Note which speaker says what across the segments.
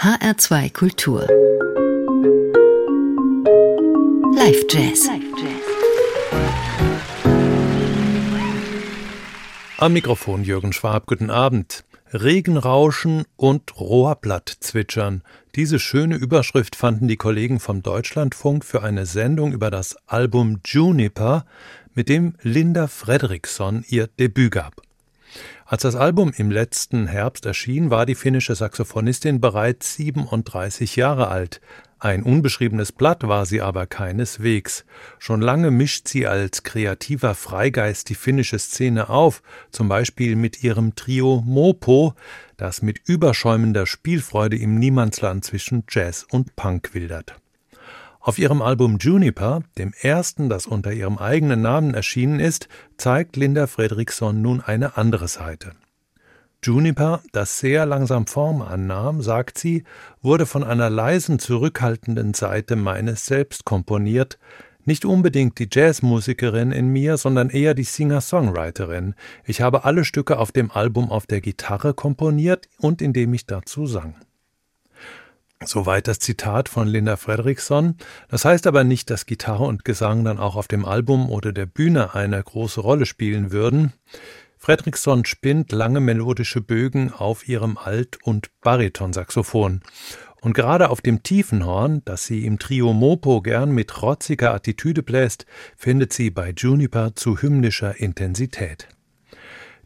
Speaker 1: HR2 Kultur. Live Jazz.
Speaker 2: Am Mikrofon Jürgen Schwab, guten Abend. Regenrauschen und Rohrblattzwitschern. Diese schöne Überschrift fanden die Kollegen vom Deutschlandfunk für eine Sendung über das Album Juniper, mit dem Linda Fredriksson ihr Debüt gab. Als das Album im letzten Herbst erschien, war die finnische Saxophonistin bereits 37 Jahre alt. Ein unbeschriebenes Blatt war sie aber keineswegs. Schon lange mischt sie als kreativer Freigeist die finnische Szene auf, zum Beispiel mit ihrem Trio Mopo, das mit überschäumender Spielfreude im Niemandsland zwischen Jazz und Punk wildert. Auf ihrem Album Juniper, dem ersten, das unter ihrem eigenen Namen erschienen ist, zeigt Linda Fredriksson nun eine andere Seite. Juniper, das sehr langsam Form annahm, sagt sie, wurde von einer leisen, zurückhaltenden Seite meines Selbst komponiert, nicht unbedingt die Jazzmusikerin in mir, sondern eher die Singer-Songwriterin. Ich habe alle Stücke auf dem Album auf der Gitarre komponiert und indem ich dazu sang. Soweit das Zitat von Linda Fredriksson. Das heißt aber nicht, dass Gitarre und Gesang dann auch auf dem Album oder der Bühne eine große Rolle spielen würden. Fredriksson spinnt lange melodische Bögen auf ihrem Alt- und Baritonsaxophon. Und gerade auf dem Tiefenhorn, das sie im Trio Mopo gern mit rotziger Attitüde bläst, findet sie bei Juniper zu hymnischer Intensität.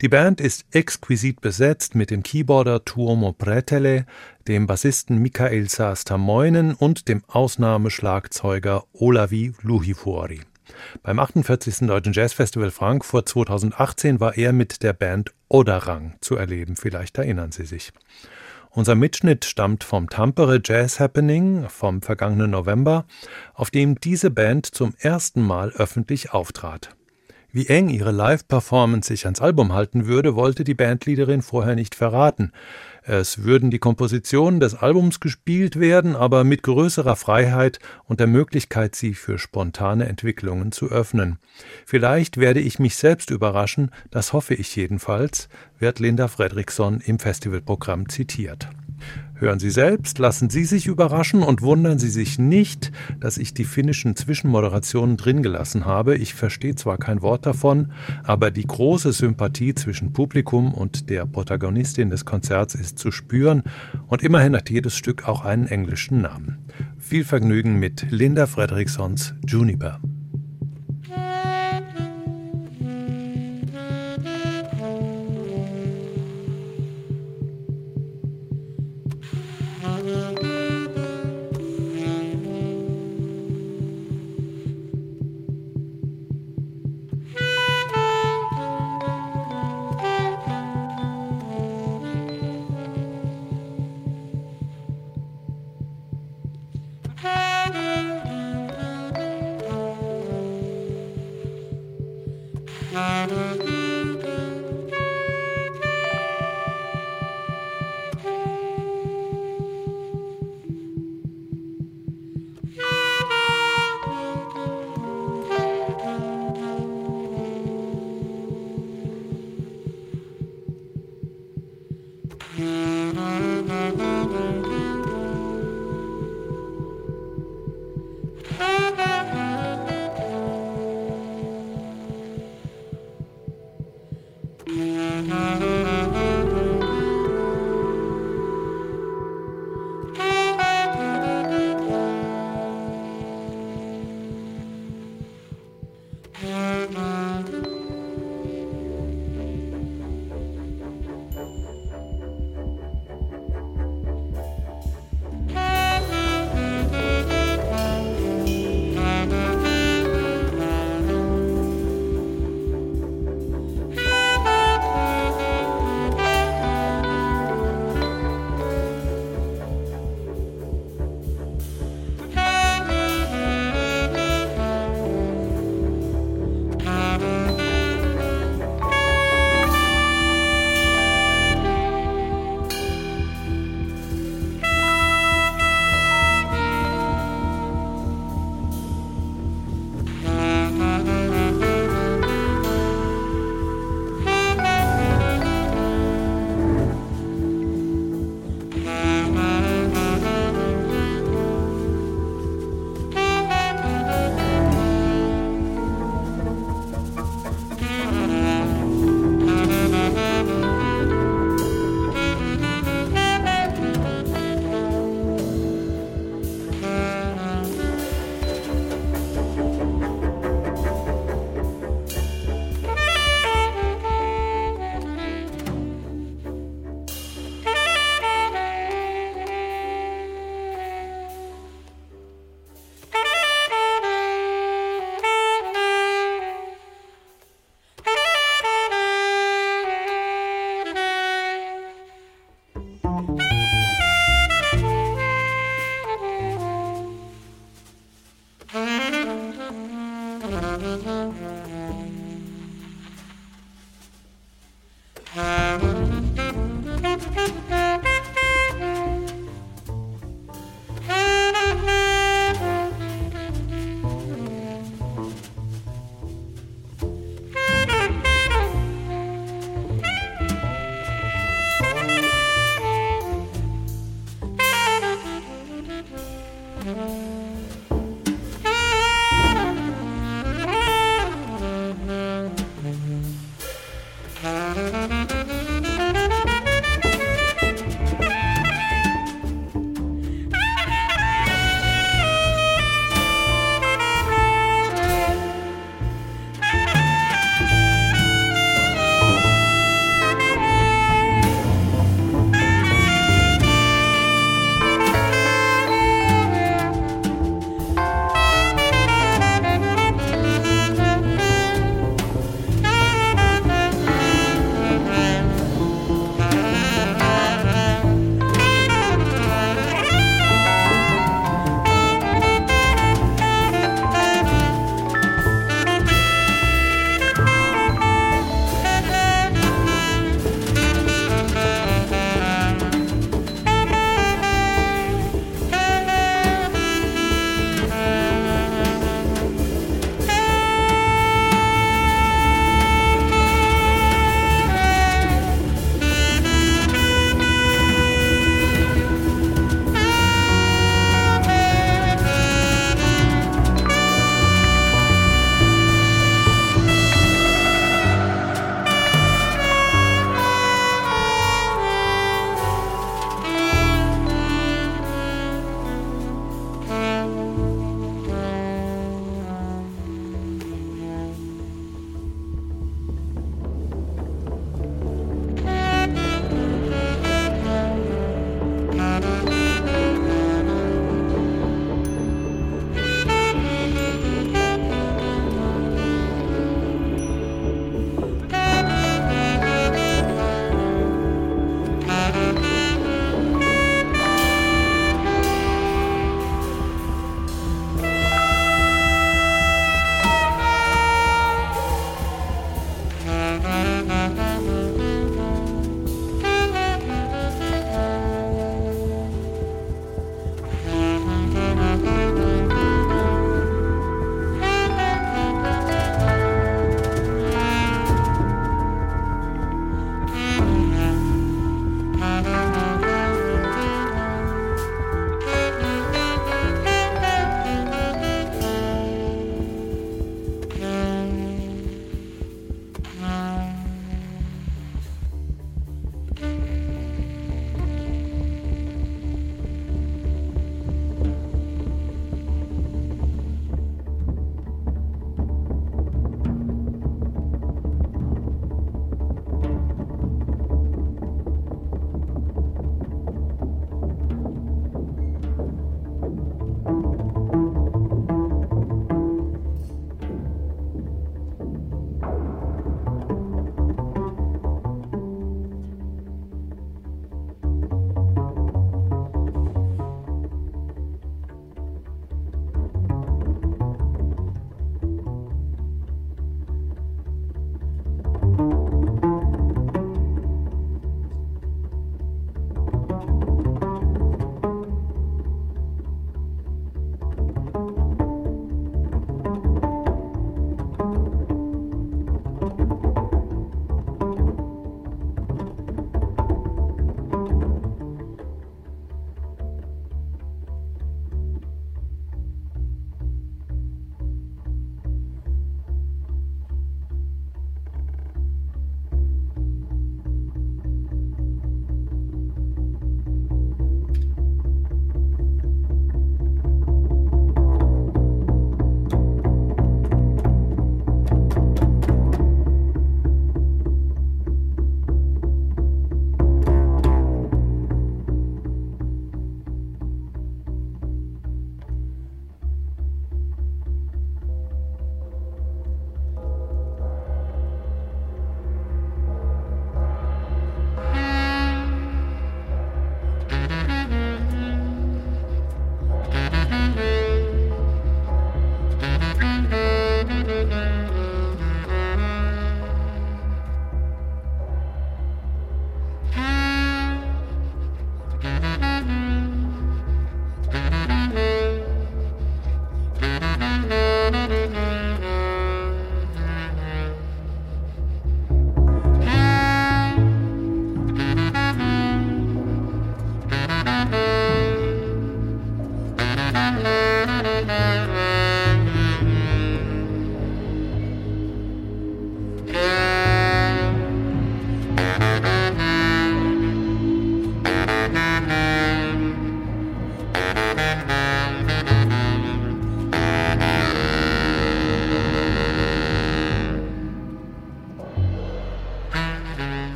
Speaker 2: Die Band ist exquisit besetzt mit dem Keyboarder Tuomo Pretele, dem Bassisten Michael Saastamoinen und dem Ausnahmeschlagzeuger Olavi Luhifuori. Beim 48. Deutschen Jazzfestival Frankfurt 2018 war er mit der Band Oderang zu erleben, vielleicht erinnern Sie sich. Unser Mitschnitt stammt vom Tampere Jazz Happening vom vergangenen November, auf dem diese Band zum ersten Mal öffentlich auftrat. Wie eng ihre Live-Performance sich ans Album halten würde, wollte die Bandleaderin vorher nicht verraten. Es würden die Kompositionen des Albums gespielt werden, aber mit größerer Freiheit und der Möglichkeit, sie für spontane Entwicklungen zu öffnen. Vielleicht werde ich mich selbst überraschen, das hoffe ich jedenfalls, wird Linda Fredriksson im Festivalprogramm zitiert. Hören Sie selbst, lassen Sie sich überraschen und wundern Sie sich nicht, dass ich die finnischen Zwischenmoderationen drin gelassen habe. Ich verstehe zwar kein Wort davon, aber die große Sympathie zwischen Publikum und der Protagonistin des Konzerts ist zu spüren und immerhin hat jedes Stück auch einen englischen Namen. Viel Vergnügen mit Linda Fredriksons Juniper.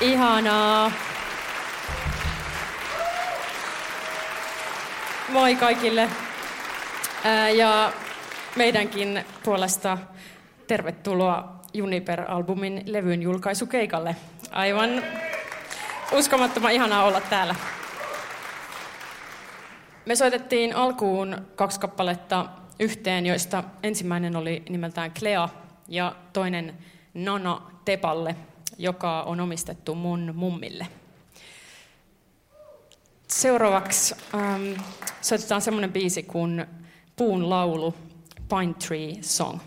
Speaker 3: Ihanaa. Moi kaikille. Ja meidänkin puolesta tervetuloa Juniper-albumin levyn julkaisukeikalle. Aivan uskomattoman ihanaa olla täällä. Me soitettiin alkuun kaksi kappaletta yhteen, joista ensimmäinen oli nimeltään Clea ja toinen Nana Tepalle – joka on omistettu mun mummille. Seuraavaksi ähm, soitetaan semmoinen biisi kuin Puun laulu, Pine Tree Song.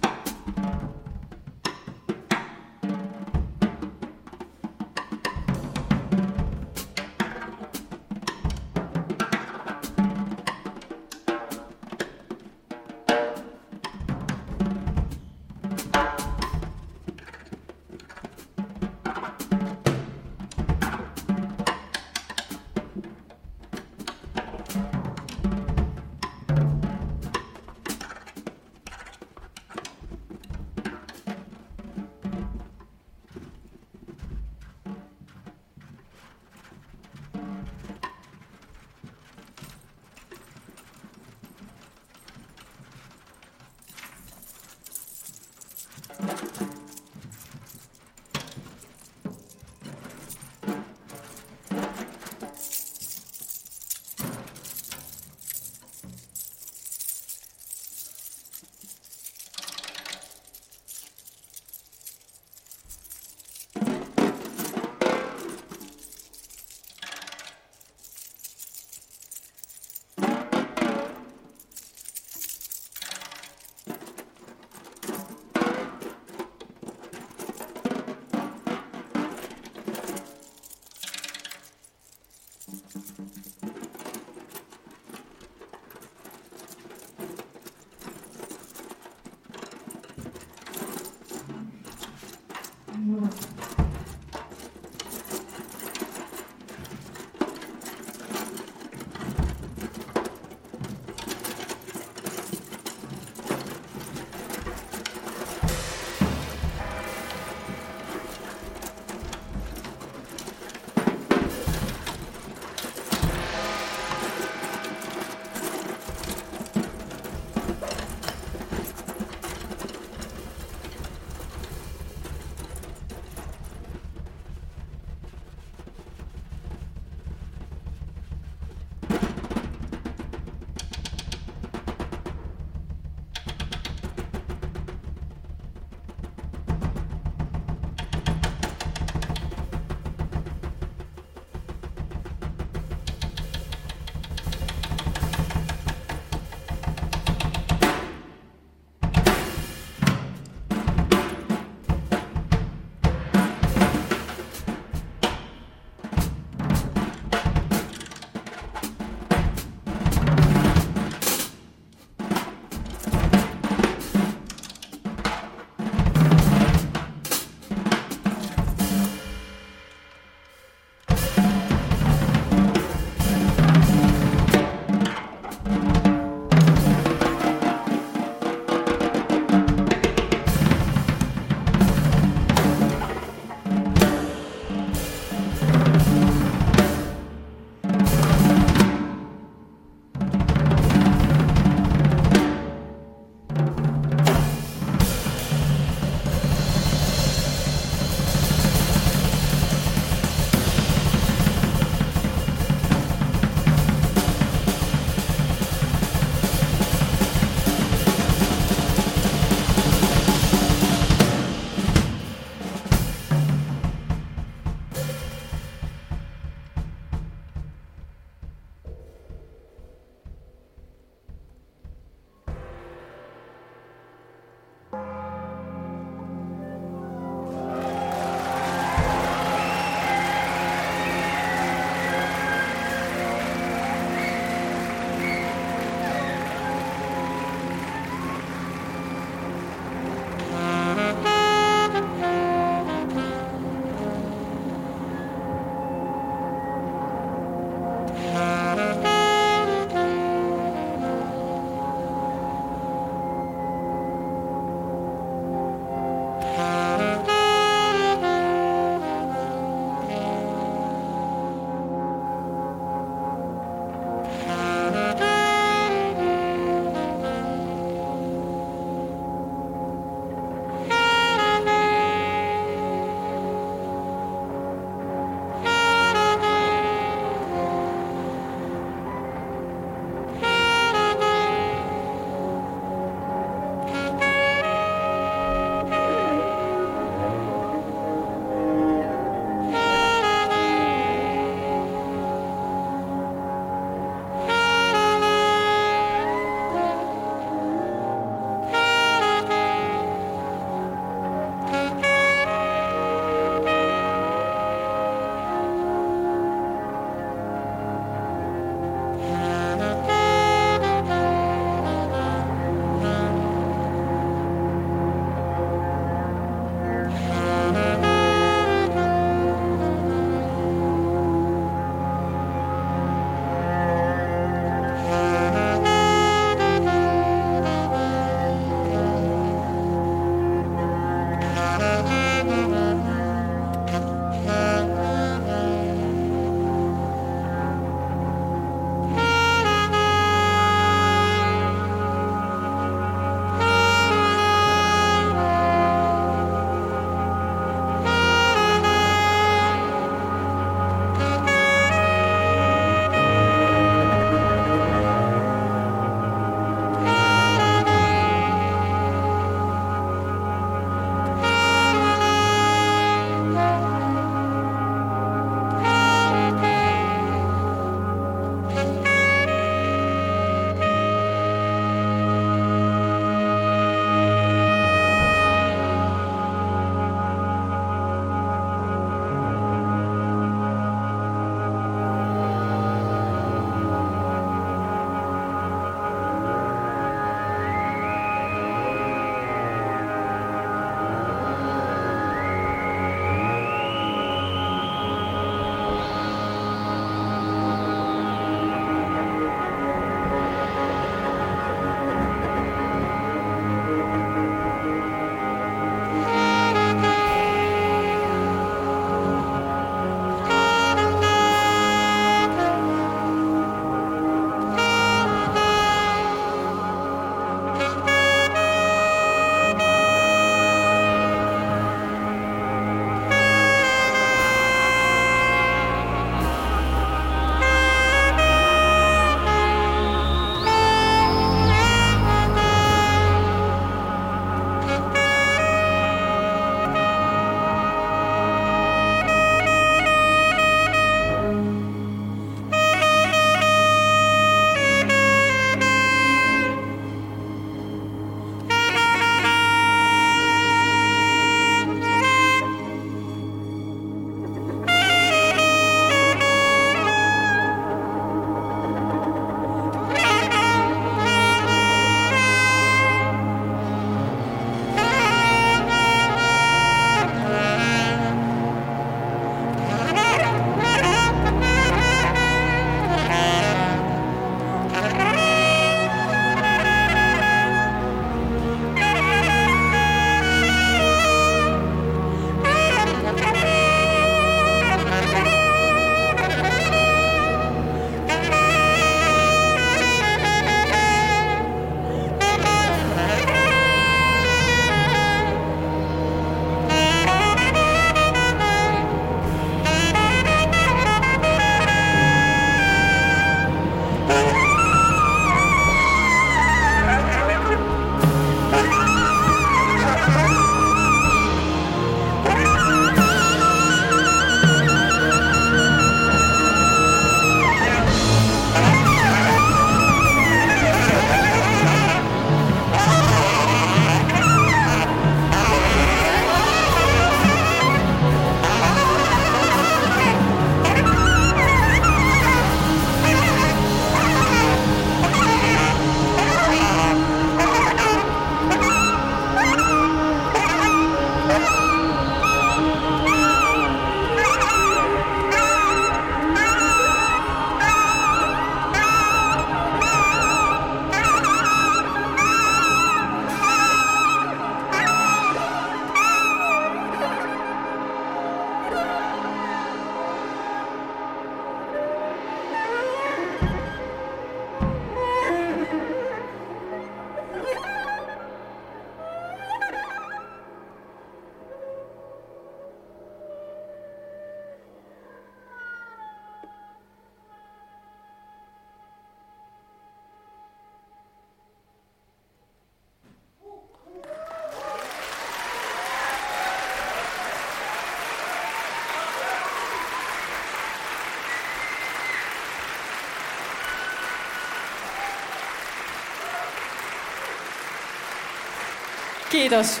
Speaker 3: Kiitos.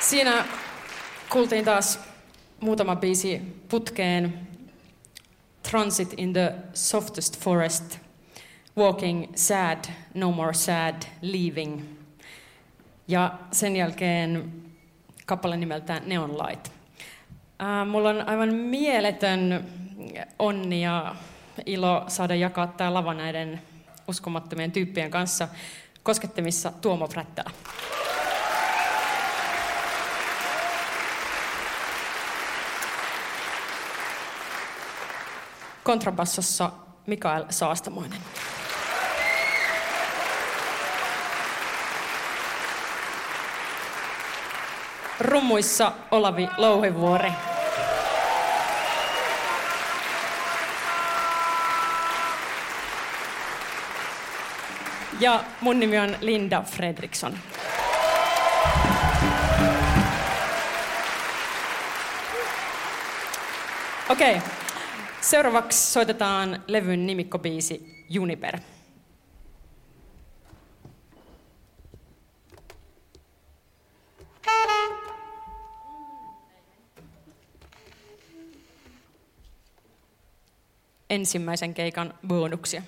Speaker 3: Siinä kuultiin taas muutama biisi putkeen. Transit in the softest forest, Walking sad, no more sad, leaving. Ja sen jälkeen kappale nimeltään Neon Light. Äh, mulla on aivan mieletön onni ja ilo saada jakaa tämä lava näiden uskomattomien tyyppien kanssa koskettamissa Tuomo Prättälä. Kontrabassossa Mikael Saastamoinen. Rummuissa Olavi Louhivuori. Ja mun nimi on Linda Fredriksson. Okei, okay. seuraavaksi soitetaan levyn nimikkobiisi Juniper. ensimmäisen keikan bonuksia.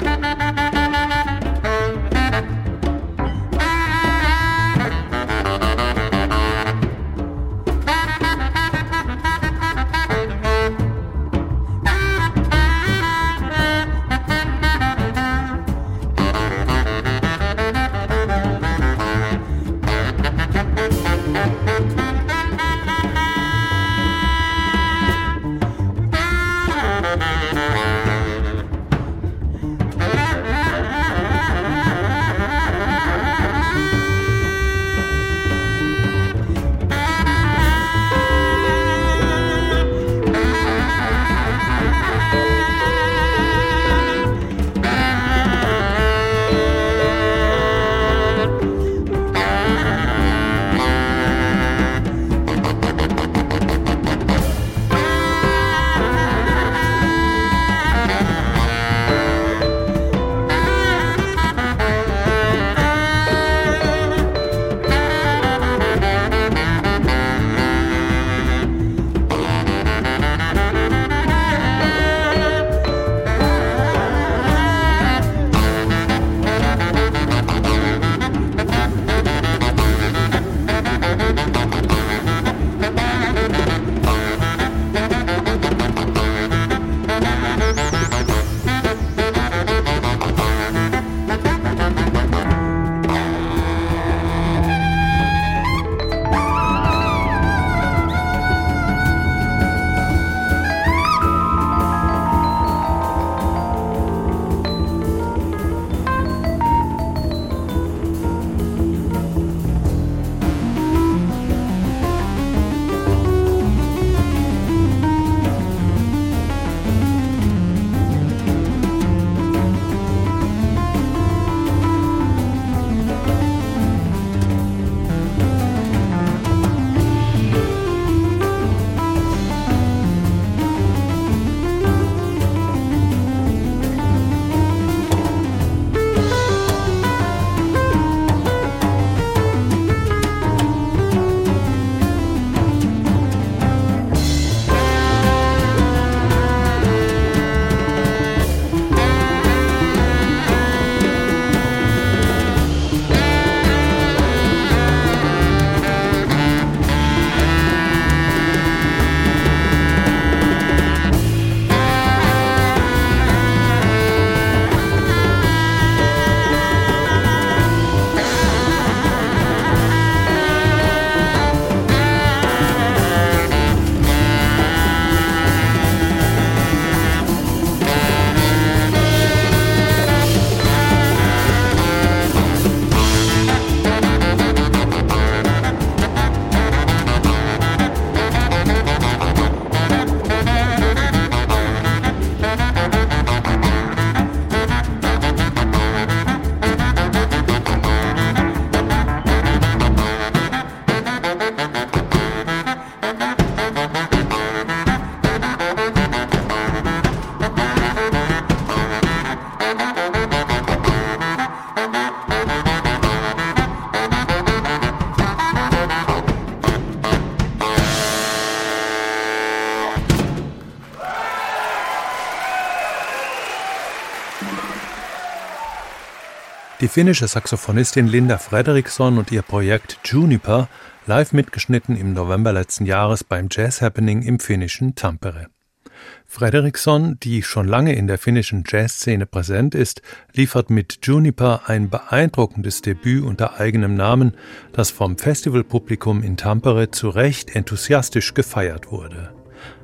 Speaker 2: Música Die finnische Saxophonistin Linda Fredriksson und ihr Projekt Juniper live mitgeschnitten im November letzten Jahres beim Jazz Happening im finnischen Tampere. Fredriksson, die schon lange in der finnischen Jazzszene präsent ist, liefert mit Juniper ein beeindruckendes Debüt unter eigenem Namen, das vom Festivalpublikum in Tampere zu Recht enthusiastisch gefeiert wurde.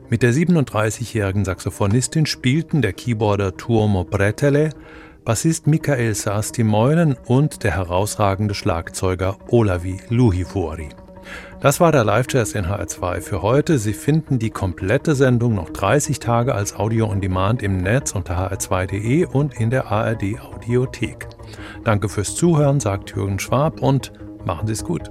Speaker 2: Mit der 37-jährigen Saxophonistin spielten der Keyboarder Tuomo Bretele, Bassist Michael Saasti-Meulen und der herausragende Schlagzeuger Olavi Luhivuori. Das war der Live-Jazz in HR2 für heute. Sie finden die komplette Sendung noch 30 Tage als Audio on Demand im Netz unter hr2.de und in der ARD Audiothek. Danke fürs Zuhören, sagt Jürgen Schwab und machen Sie es gut.